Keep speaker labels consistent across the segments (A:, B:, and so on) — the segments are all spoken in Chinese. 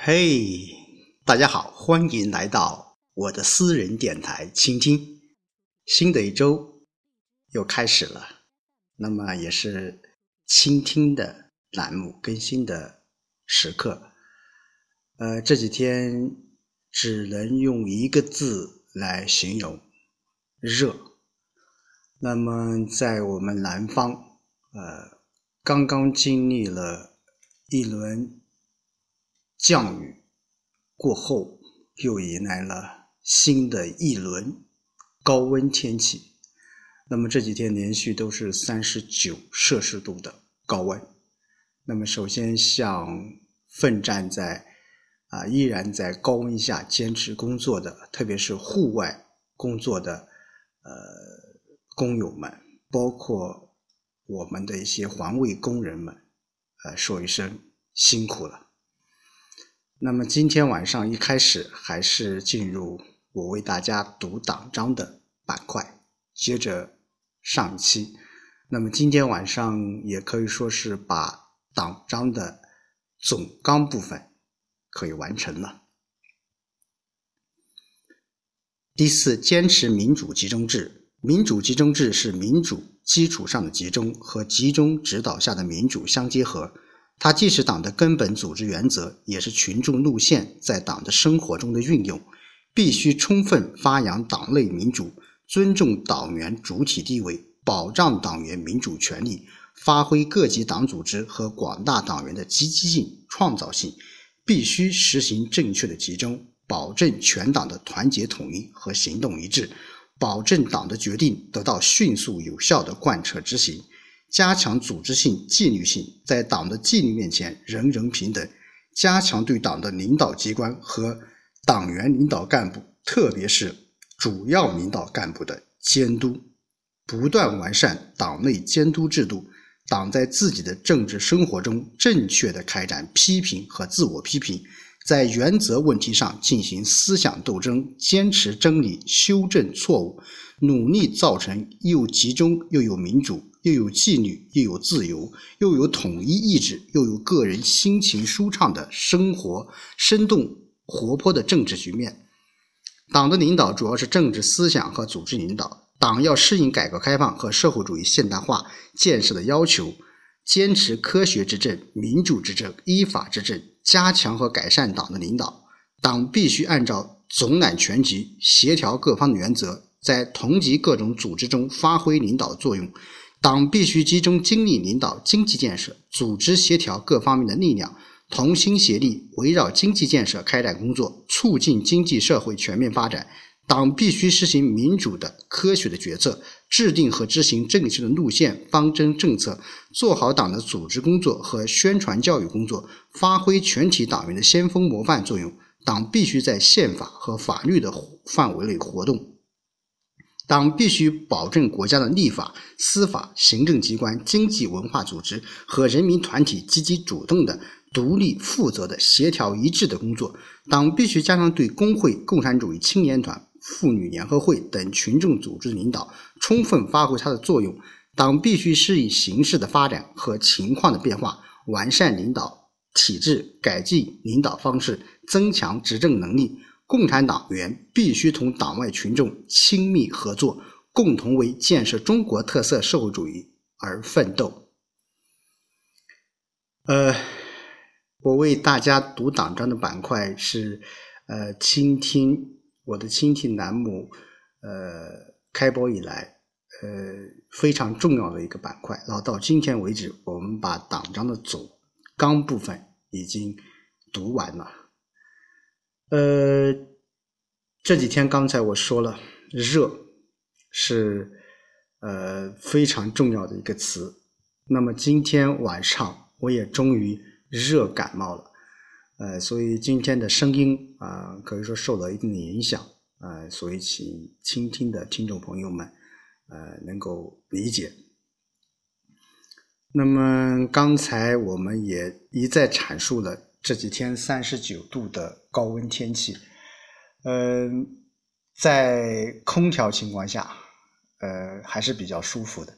A: 嘿，大家好，欢迎来到我的私人电台倾听。新的一周又开始了，那么也是倾听的栏目更新的时刻。呃，这几天只能用一个字来形容：热。那么在我们南方，呃，刚刚经历了一轮。降雨过后，又迎来了新的一轮高温天气。那么这几天连续都是三十九摄氏度的高温。那么首先向奋战在啊依然在高温下坚持工作的，特别是户外工作的呃工友们，包括我们的一些环卫工人们，呃说一声辛苦了。那么今天晚上一开始还是进入我为大家读党章的板块，接着上期。那么今天晚上也可以说是把党章的总纲部分可以完成了。第四，坚持民主集中制。民主集中制是民主基础上的集中和集中指导下的民主相结合。它既是党的根本组织原则，也是群众路线在党的生活中的运用。必须充分发扬党内民主，尊重党员主体地位，保障党员民主权利，发挥各级党组织和广大党员的积极性、创造性。必须实行正确的集中，保证全党的团结统一和行动一致，保证党的决定得到迅速有效的贯彻执行。加强组织性、纪律性，在党的纪律面前人人平等。加强对党的领导机关和党员领导干部，特别是主要领导干部的监督，不断完善党内监督制度。党在自己的政治生活中正确的开展批评和自我批评，在原则问题上进行思想斗争，坚持真理，修正错误，努力造成又集中又有民主。又有纪律，又有自由，又有统一意志，又有个人心情舒畅的生活，生动活泼的政治局面。党的领导主要是政治思想和组织领导。党要适应改革开放和社会主义现代化建设的要求，坚持科学执政、民主执政、依法执政，加强和改善党的领导。党必须按照总揽全局、协调各方的原则，在同级各种组织中发挥领导作用。党必须集中精力领导经济建设，组织协调各方面的力量，同心协力，围绕经济建设开展工作，促进经济社会全面发展。党必须实行民主的、科学的决策，制定和执行正确的路线、方针、政策，做好党的组织工作和宣传教育工作，发挥全体党员的先锋模范作用。党必须在宪法和法律的范围内活动。党必须保证国家的立法、司法、行政机关、经济文化组织和人民团体积极主动的、独立负责的、协调一致的工作。党必须加强对工会、共产主义青年团、妇女联合会等群众组织领导，充分发挥它的作用。党必须适应形势的发展和情况的变化，完善领导体制，改进领导方式，增强执政能力。共产党员必须同党外群众亲密合作，共同为建设中国特色社会主义而奋斗。呃，我为大家读党章的板块是呃，倾听我的亲戚栏目呃开播以来呃非常重要的一个板块。然后到今天为止，我们把党章的总纲部分已经读完了。呃，这几天刚才我说了，热是呃非常重要的一个词。那么今天晚上我也终于热感冒了，呃，所以今天的声音啊，可以说受到一定的影响，呃，所以请倾听的听众朋友们，呃，能够理解。那么刚才我们也一再阐述了。这几天三十九度的高温天气，嗯，在空调情况下，呃，还是比较舒服的。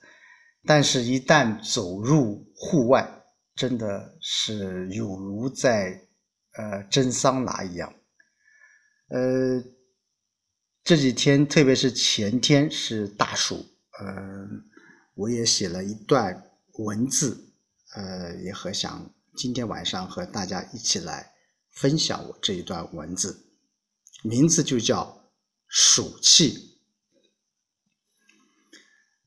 A: 但是，一旦走入户外，真的是有如在呃蒸桑拿一样。呃，这几天，特别是前天是大暑，嗯，我也写了一段文字，呃，也很想今天晚上和大家一起来分享我这一段文字，名字就叫暑气。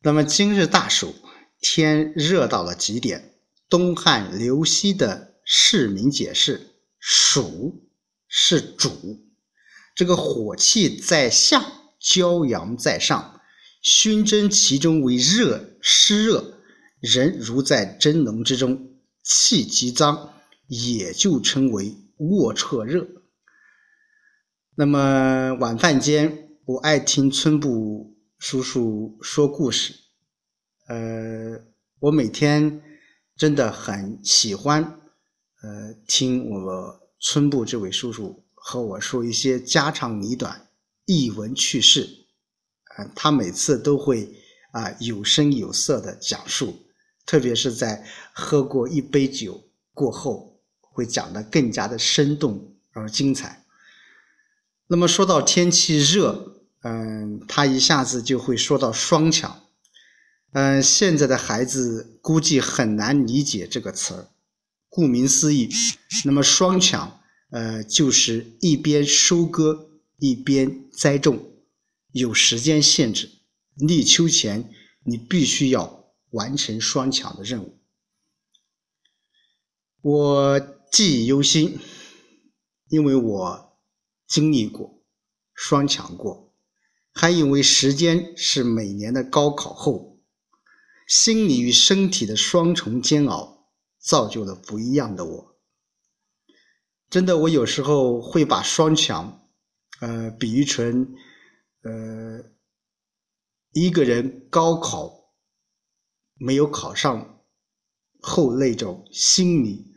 A: 那么今日大暑，天热到了极点，东汉刘熙的释名解释，暑是主。这个火气在下，骄阳在上，熏蒸其中为热湿热，人如在蒸笼之中，气极脏，也就称为卧彻热。那么晚饭间，我爱听村部叔叔说故事，呃，我每天真的很喜欢，呃，听我村部这位叔叔。和我说一些家长里短、逸闻趣事，啊，他每次都会啊有声有色的讲述，特别是在喝过一杯酒过后，会讲得更加的生动而精彩。那么说到天气热，嗯，他一下子就会说到双抢，嗯，现在的孩子估计很难理解这个词儿，顾名思义，那么双抢。呃，就是一边收割一边栽种，有时间限制。立秋前，你必须要完成双抢的任务。我记忆犹新，因为我经历过双抢过，还因为时间是每年的高考后，心理与身体的双重煎熬，造就了不一样的我。真的，我有时候会把双强，呃，比喻成，呃，一个人高考没有考上后那种心理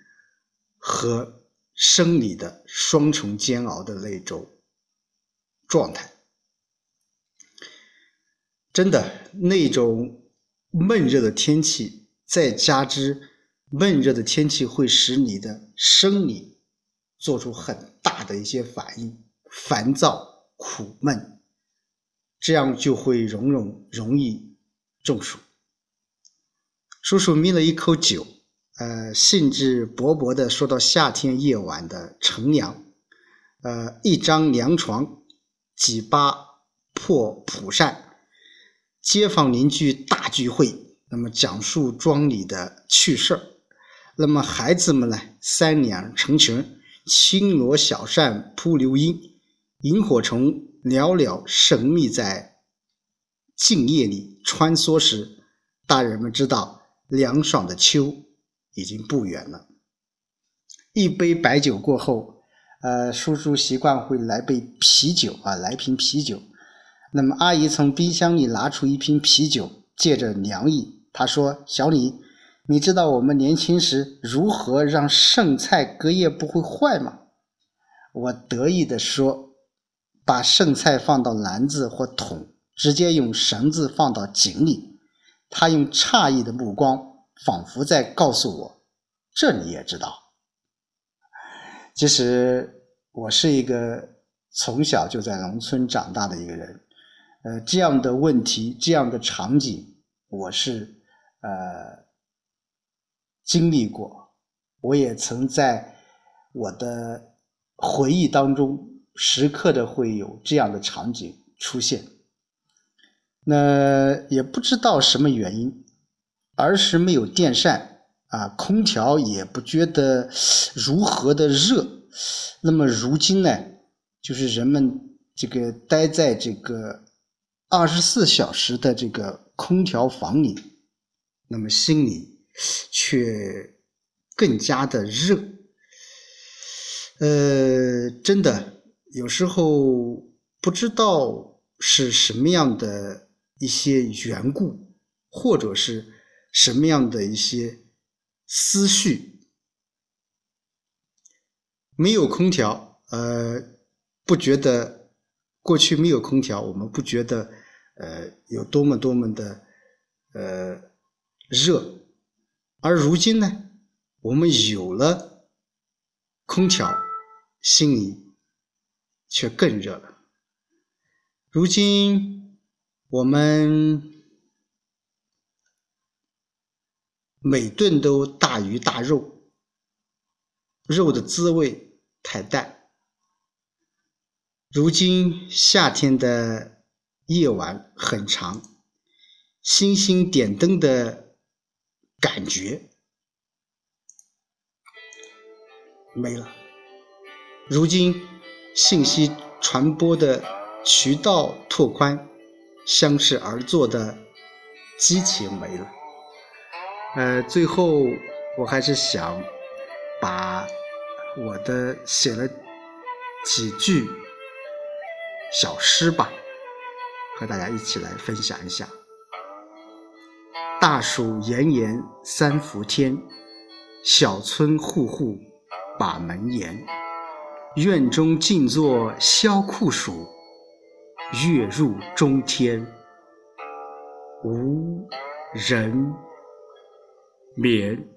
A: 和生理的双重煎熬的那种状态。真的，那种闷热的天气，再加之闷热的天气会使你的生理。做出很大的一些反应，烦躁、苦闷，这样就会容容容易中暑。叔叔抿了一口酒，呃，兴致勃勃地说到夏天夜晚的乘凉，呃，一张凉床，几把破蒲扇，街坊邻居大聚会，那么讲述庄里的趣事儿，那么孩子们呢，三两成群。轻罗小扇扑流萤，萤火虫袅袅神秘在静夜里穿梭时，大人们知道凉爽的秋已经不远了。一杯白酒过后，呃，叔叔习惯会来杯啤酒啊，来瓶啤酒。那么阿姨从冰箱里拿出一瓶啤酒，借着凉意，她说：“小李。”你知道我们年轻时如何让剩菜隔夜不会坏吗？我得意地说：“把剩菜放到篮子或桶，直接用绳子放到井里。”他用诧异的目光，仿佛在告诉我：“这你也知道？”其实我是一个从小就在农村长大的一个人，呃，这样的问题，这样的场景，我是呃。经历过，我也曾在我的回忆当中时刻的会有这样的场景出现。那也不知道什么原因，儿时没有电扇啊，空调也不觉得如何的热。那么如今呢，就是人们这个待在这个二十四小时的这个空调房里，那么心里。却更加的热，呃，真的有时候不知道是什么样的一些缘故，或者是什么样的一些思绪，没有空调，呃，不觉得过去没有空调，我们不觉得呃有多么多么的呃热。而如今呢，我们有了空调，心里却更热了。如今我们每顿都大鱼大肉，肉的滋味太淡。如今夏天的夜晚很长，星星点灯的感觉没了。如今信息传播的。渠道拓宽，相视而坐的激情没了。呃，最后我还是想把我的写了几句小诗吧，和大家一起来分享一下。大暑炎炎三伏天，小村户户把门严，院中静坐消酷暑。月入中天，无人眠。